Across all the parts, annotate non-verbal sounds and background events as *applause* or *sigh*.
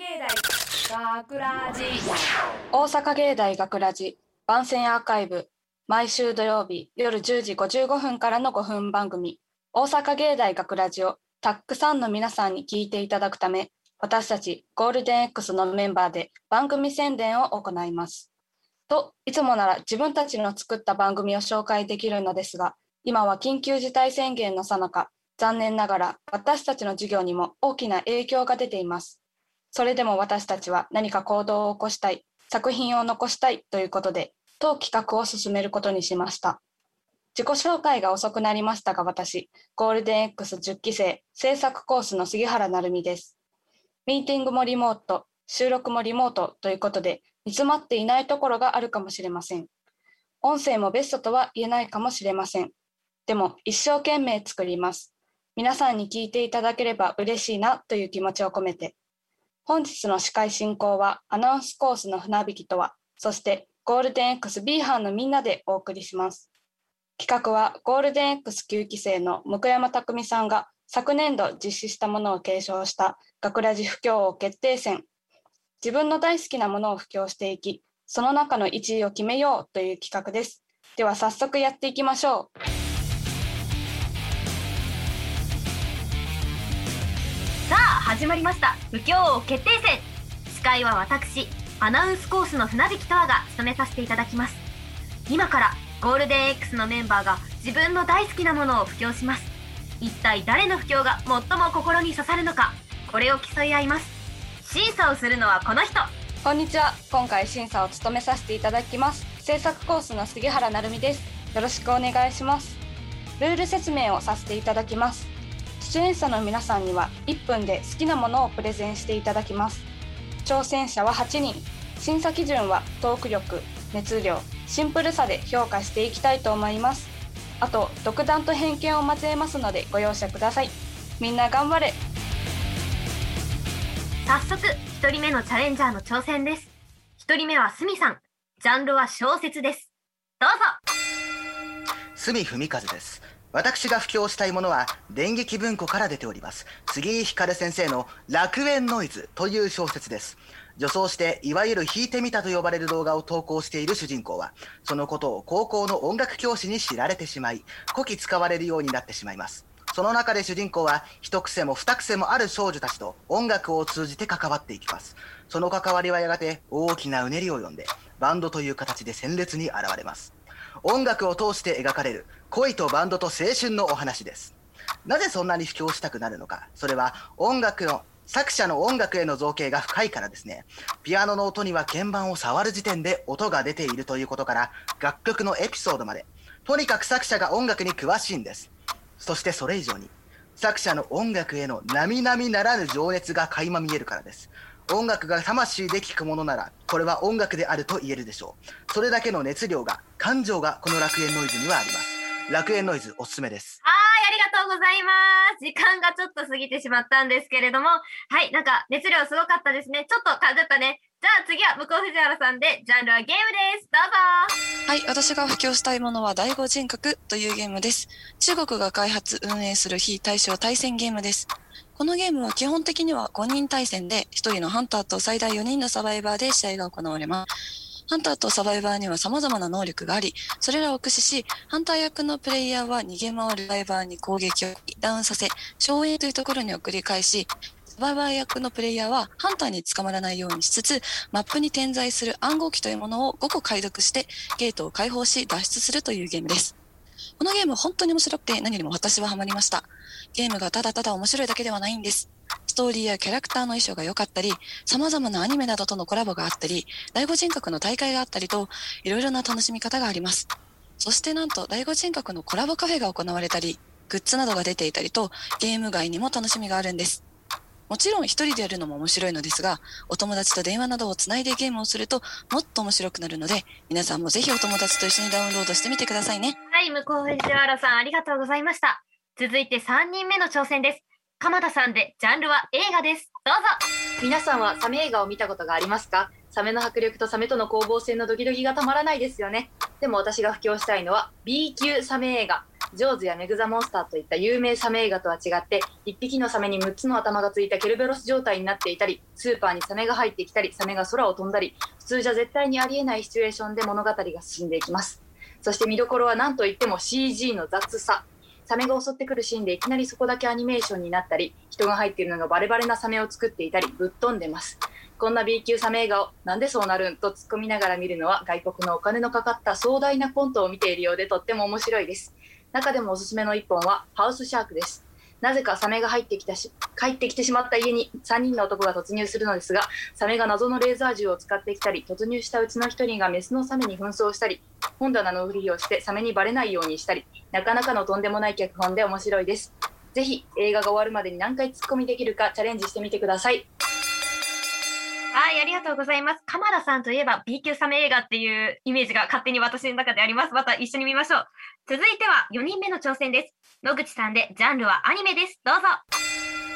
芸大学ラジ大阪芸大学ラジ番宣アーカイブ。毎週土曜日夜10時55分からの5分番組。大阪芸大学ラジをたくさんの皆さんに聞いていただくため私たちゴールデン X のメンバーで番組宣伝を行います。といつもなら自分たちの作った番組を紹介できるのですが今は緊急事態宣言の最中残念ながら私たちの授業にも大きな影響が出ています。それでも私たちは何か行動を起こしたい作品を残したいということで当企画を進めることにしました。自己紹介が遅くなりましたが私ゴールデン X10 期生制作コースの杉原成美です。ミーティングもリモート収録もリモートということで煮詰まっていないところがあるかもしれません。音声もベストとは言えないかもしれません。でも一生懸命作ります。皆さんに聞いていただければ嬉しいなという気持ちを込めて。本日の司会進行はアナウンスコースの船引きとはそしてゴールデン X B 班のみんなでお送りします。企画はゴールデン X9 期生の向山匠さんが昨年度実施したものを継承した学ラジ布教王決定戦。自分の大好きなものを布教していきその中の1位を決めようという企画です。では早速やっていきましょう。始まりました。不協王決定戦。司会は私アナウンスコースの船引きとわが務めさせていただきます。今からゴールデン X のメンバーが自分の大好きなものを布教します。一体誰の布教が最も心に刺さるのかこれを競い合います。審査をするのはこの人。こんにちは。今回審査を務めさせていただきます。制作コースの杉原成美です。よろしくお願いします。ルール説明をさせていただきます。出演者の皆さんには1分で好きなものをプレゼンしていただきます。挑戦者は8人。審査基準はトーク力熱量シンプルさで評価していきたいと思います。あと独断と偏見を交えますのでご容赦ください。みんな頑張れ。早速1人目のチャレンジャーの挑戦です。1人目はすみさん。ジャンルは小説です。どうぞ。住文和です私が布教したいものは電撃文庫から出ております。杉井光先生の楽園ノイズという小説です。女装していわゆる弾いてみたと呼ばれる動画を投稿している主人公はそのことを高校の音楽教師に知られてしまいこき使われるようになってしまいます。その中で主人公は一癖も二癖もある少女たちと音楽を通じて関わっていきます。その関わりはやがて大きなうねりを呼んでバンドという形で鮮烈に現れます。音楽を通して描かれる恋とバンドと青春のお話です。なぜそんなに布教したくなるのか。それは音楽の作者の音楽への造形が深いからですね。ピアノの音には鍵盤を触る時点で音が出ているということから楽曲のエピソードまで。とにかく作者が音楽に詳しいんです。そしてそれ以上に作者の音楽への並々ならぬ情熱が垣間見えるからです。音楽が魂で聴くものならこれは音楽であると言えるでしょう。それだけの熱量が感情がこの楽園ノイズにはあります。楽園ノイズおすすめです。はいありがとうございます。時間がちょっと過ぎてしまったんですけれども。はいなんか熱量すごかったですね。ちょっとかじったね。じゃあ次は向こう藤原さんでジャンルはゲームですどうぞはい、私が布教したいものは第五人格というゲームです。中国が開発運営する非対称対戦ゲームです。このゲームは基本的には5人対戦で1人のハンターと最大4人のサバイバーで試合が行われます。ハンターとサバイバーには様々な能力があり、それらを駆使し、ハンター役のプレイヤーは逃げ回るサバイバーに攻撃をダウンさせ、荘園というところに送り返し、バイバー役のプレイヤーはハンターに捕まらないようにしつつ、マップに点在する暗号機というものを5個解読して、ゲートを開放し脱出するというゲームです。このゲーム本当に面白くて何よりも私はハマりました。ゲームがただただ面白いだけではないんです。ストーリーやキャラクターの衣装が良かったり、様々なアニメなどとのコラボがあったり、第五人格の大会があったりと、いろいろな楽しみ方があります。そしてなんと第五人格のコラボカフェが行われたり、グッズなどが出ていたりと、ゲーム外にも楽しみがあるんです。もちろん一人でやるのも面白いのですが、お友達と電話などをつないでゲームをするともっと面白くなるので、皆さんもぜひお友達と一緒にダウンロードしてみてくださいね。はい向こう藤原さんありがとうございました。続いて3人目の挑戦です。鎌田さんでジャンルは映画です。どうぞ。皆さんはサメ映画を見たことがありますか？サメの迫力とサメとの攻防戦のドキドキがたまらないですよね。でも私が布教したいのは B 級サメ映画ジョーズやメグザモンスターといった有名サメ映画とは違って1匹のサメに6つの頭がついたケルベロス状態になっていたりスーパーにサメが入ってきたりサメが空を飛んだり普通じゃ絶対にありえないシチュエーションで物語が進んでいきます。そして見どころは何といっても CG の雑さ。サメが襲ってくるシーンでいきなりそこだけアニメーションになったり人が入っているのがバレバレなサメを作っていたりぶっ飛んでます。こんな B 級サメ映画をなんでそうなるんと突っ込みながら見るのは外国のお金のかかった壮大なコントを見ているようでとっても面白いです。中でもおすすめの一本はハウスシャークです。なぜかサメが入ってきたし帰ってきてしまった家に3人の男が突入するのですがサメが謎のレーザー銃を使ってきたり突入したうちの1人がメスのサメに紛争したり本棚のふりをしてサメにバレないようにしたりなかなかのとんでもない脚本で面白いです。ぜひ映画が終わるまでに何回ツッコミできるかチャレンジしてみてください。はい、ありがとうございます。鎌田さんといえば B 級サメ映画っていうイメージが勝手に私の中であります。また一緒に見ましょう。続いては4人目の挑戦です。野口さんでジャンルはアニメです。どうぞ。は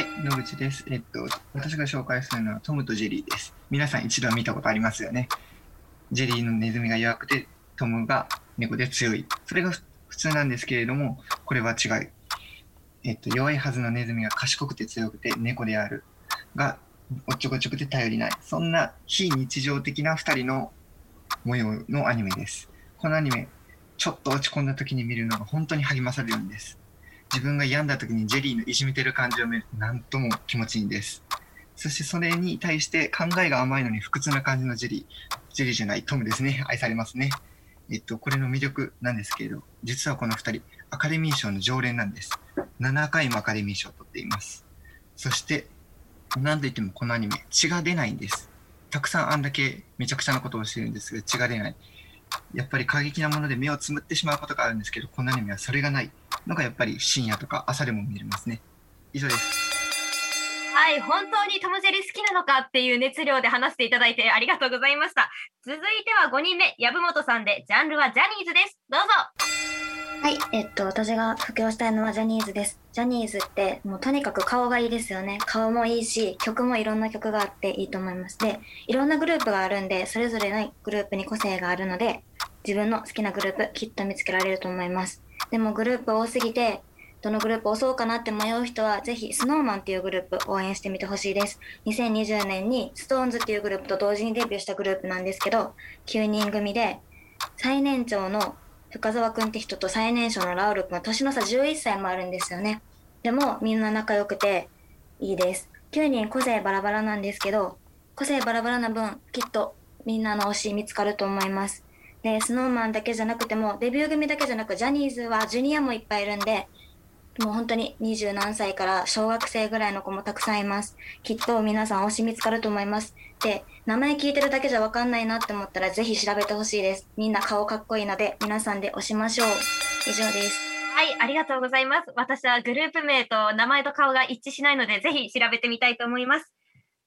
い、野口です。えっと、私が紹介するのはトムとジェリーです。皆さん一度は見たことありますよね。ジェリーのネズミが弱くて、トムが猫で強い。それが普通なんですけれども、これは違い。えっと、弱いはずのネズミが賢くて強くて猫である。が、おっちょこちょこで頼りない。そんな非日常的な二人の模様のアニメです。このアニメ、ちょっと落ち込んだ時に見るのが本当に励まされるんです。自分が病んだ時にジェリーのいじめてる感じを見るとなんとも気持ちいいんです。そしてそれに対して考えが甘いのに不屈な感じのジェリー。ジェリーじゃないトムですね。愛されますね。えっと、これの魅力なんですけれど、実はこの二人、アカデミー賞の常連なんです。7回もアカデミー賞を取っています。そして、なんといってもこのアニメ、血が出ないんです。たくさんあんだけめちゃくちゃなことをしてるんですが、血が出ない。やっぱり過激なもので目をつむってしまうことがあるんですけど、このアニメはそれがないのがやっぱり深夜とか朝でも見れますね。以上です。はい、本当にトムジェリ好きなのかっていう熱量で話していただいてありがとうございました。続いては5人目、籔本さんで、ジャンルはジャニーズです。どうぞ。はい、えっと、私が布教したいのはジャニーズです。ジャニーズって、もうとにかく顔がいいですよね。顔もいいし、曲もいろんな曲があっていいと思います。で、いろんなグループがあるんで、それぞれのグループに個性があるので、自分の好きなグループ、きっと見つけられると思います。でもグループ多すぎて、どのグループ押そうかなって迷う人は、ぜひ SnowMan っていうグループ応援してみてほしいです。2020年に SixTONES っていうグループと同時にデビューしたグループなんですけど、9人組で、最年長の深澤くんって人と最年少のラウルくんは年の差11歳もあるんですよね。でもみんな仲良くていいです。9人個性バラバラなんですけど、個性バラバラな分、きっとみんなの推し見つかると思います。で、スノーマンだけじゃなくても、デビュー組だけじゃなく、ジャニーズはジュニアもいっぱいいるんで、もう本当に二十何歳から小学生ぐらいの子もたくさんいます。きっと皆さん推し見つかると思います。で、名前聞いてるだけじゃわかんないなって思ったらぜひ調べてほしいです。みんな顔かっこいいので皆さんで推しましょう。以上です。はい、ありがとうございます。私はグループ名と名前と顔が一致しないので、ぜひ調べてみたいと思います。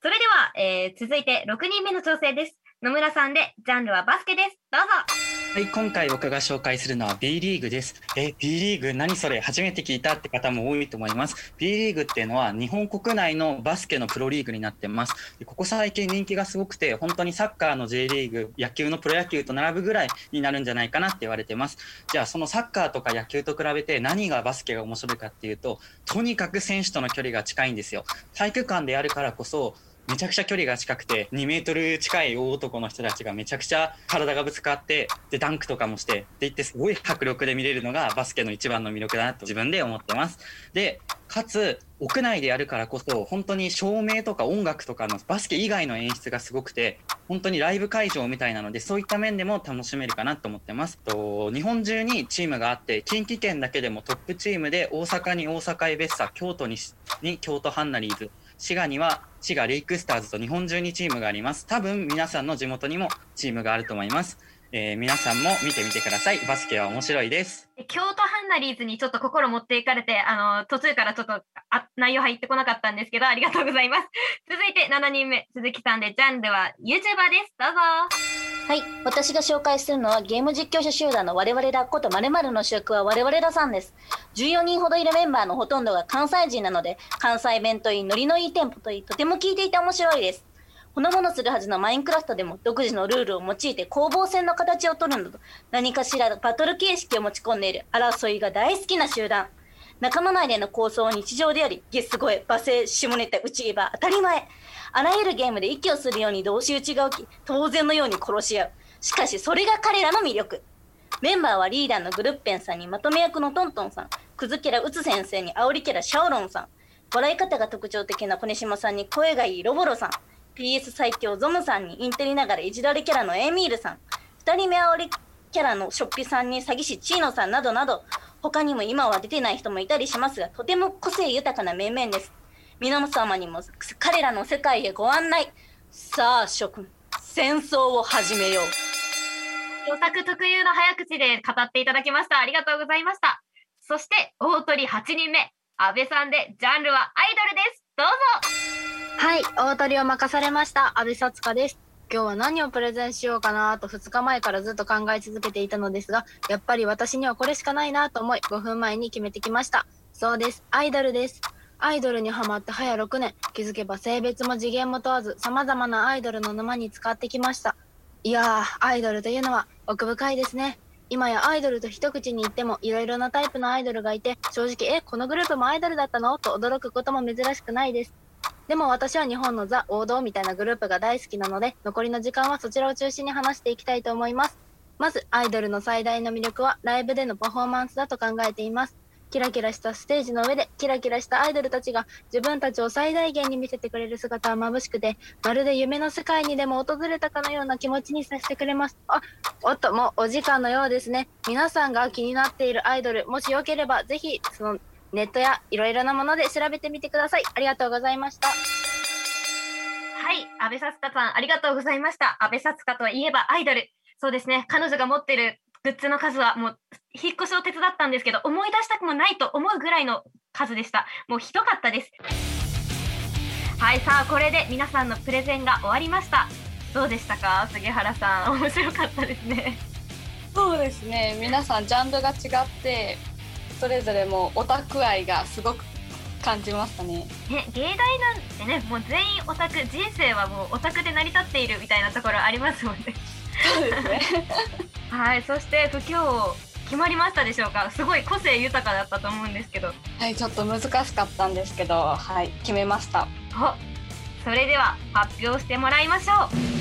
それでは、えー続いて6人目の挑戦です。野村さんで、ジャンルはバスケです。どうぞ。はい、今回僕が紹介するのは B リーグです。え、B リーグ何それ？初めて聞いたって方も多いと思います。B リーグっていうのは日本国内のバスケのプロリーグになってます。ここ最近人気がすごくて、本当にサッカーの J リーグ、野球のプロ野球と並ぶぐらいになるんじゃないかなって言われてます。じゃあそのサッカーとか野球と比べて何がバスケが面白いかっていうと、とにかく選手との距離が近いんですよ。体育館でやるからこそ、めちゃくちゃ距離が近くて2メートル近い大男の人たちがめちゃくちゃ体がぶつかってでダンクとかもしてって言ってすごい迫力で見れるのがバスケの一番の魅力だなと自分で思ってます。でかつ屋内でやるからこそ本当に照明とか音楽とかのバスケ以外の演出がすごくて本当にライブ会場みたいなのでそういった面でも楽しめるかなと思ってます。と日本中にチームがあって近畿圏だけでもトップチームで大阪に大阪エベッサ京都にに京都ハンナリーズ滋賀には滋賀レイクスターズと日本中にチームがあります。多分皆さんの地元にもチームがあると思います。えー皆さんも見てみてください。バスケは面白いです。京都ハンナリーズにちょっと心持っていかれて、あの、途中からちょっとあ内容入ってこなかったんですけど、ありがとうございます。*laughs* 続いて7人目、鈴木さんで、ジャンルは YouTuber です。どうぞ。はい。私が紹介するのはゲーム実況者集団の我々だこと〇〇の主役は我々ださんです。14人ほどいるメンバーのほとんどが関西人なので、関西弁といい、ノリのいいテンポといい、とても聞いていて面白いです。ほのぼのするはずのマインクラフトでも独自のルールを用いて攻防戦の形を取るなど何かしらバトル形式を持ち込んでいる。争いが大好きな集団。仲間内での構想は日常でありゲス声罵声下ネタ内言えば当たり前。あらゆるゲームで息をするように同士討ちが起き当然のように殺し合う。しかしそれが彼らの魅力。メンバーはリーダーのグルッペンさんにまとめ役のトントンさん。クズキャラウツ先生に煽りキャラシャオロンさん。笑い方が特徴的な小島さんに声がいいロボロさん。PS 最強ゾムさんにインテリながらいじられキャラのエミールさん。2人目煽りキャラのショッピさんに詐欺師チーノさんなどなど他にも今は出てない人もいたりしますがとても個性豊かな面々です。皆様にも彼らの世界へご案内。さあ諸君戦争を始めよう。オタク特有の早口で語っていただきました。ありがとうございました。そして大鳥8人目安倍さんでジャンルはアイドルです。どうぞ。はい、大鳥を任されました安倍さつかです。今日は何をプレゼンしようかなと2日前からずっと考え続けていたのですが、やっぱり私にはこれしかないなと思い5分前に決めてきました。そうです、アイドルです。アイドルにハマって早6年、気づけば性別も次元も問わず様々なアイドルの沼に使ってきました。いやー、アイドルというのは奥深いですね。今やアイドルと一口に言ってもいろいろなタイプのアイドルがいて、正直、え、このグループもアイドルだったの？と驚くことも珍しくないです。でも私は日本のザ・王道みたいなグループが大好きなので、残りの時間はそちらを中心に話していきたいと思います。まず、アイドルの最大の魅力はライブでのパフォーマンスだと考えています。キラキラしたステージの上でキラキラしたアイドルたちが自分たちを最大限に見せてくれる姿は眩しくて、まるで夢の世界にでも訪れたかのような気持ちにさせてくれます。あ、おっと、もうお時間のようですね。皆さんが気になっているアイドル、もしよければぜひ、そのネットやいろいろなもので調べてみてください。ありがとうございました。はい、安倍さつかさん、ありがとうございました。安倍さつかといえばアイドル。そうですね、彼女が持ってるグッズの数はもう、引っ越しを手伝ったんですけど、思い出したくもないと思うぐらいの数でした。もうひどかったです。はい、さあ、これで皆さんのプレゼンが終わりました。どうでしたか、杉原さん。面白かったですね。そうですね皆さんジャンルが違ってそれぞれもうオタク愛がすごく感じましたねね、芸大なんてね、もう全員オタク、人生はもうオタクで成り立っているみたいなところありますもんね。そうですね *laughs* はい、そして不況決まりましたでしょうか。すごい個性豊かだったと思うんですけど。はいちょっと難しかったんですけどはい決めましたお、それでは発表してもらいましょう。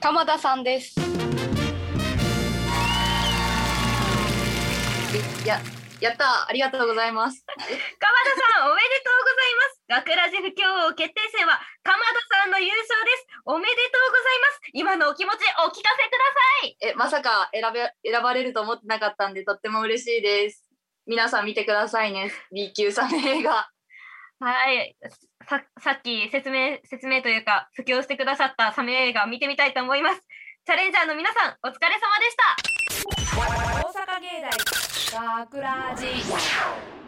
鎌田さんですや、やったありがとうございます。鎌田さん、おめでとうございます。学ラジ不協王決定戦は鎌田さんの優勝です。おめでとうございます。今のお気持ちお聞かせください。え、まさか選べ、選ばれると思ってなかったんで、とっても嬉しいです。皆さん見てくださいね。B 級サメ映画。はい。ささっき説明、説明というか、布教してくださったサメ映画を見てみたいと思います。チャレンジャーの皆さん、お疲れ様でした。大阪芸大学ラジ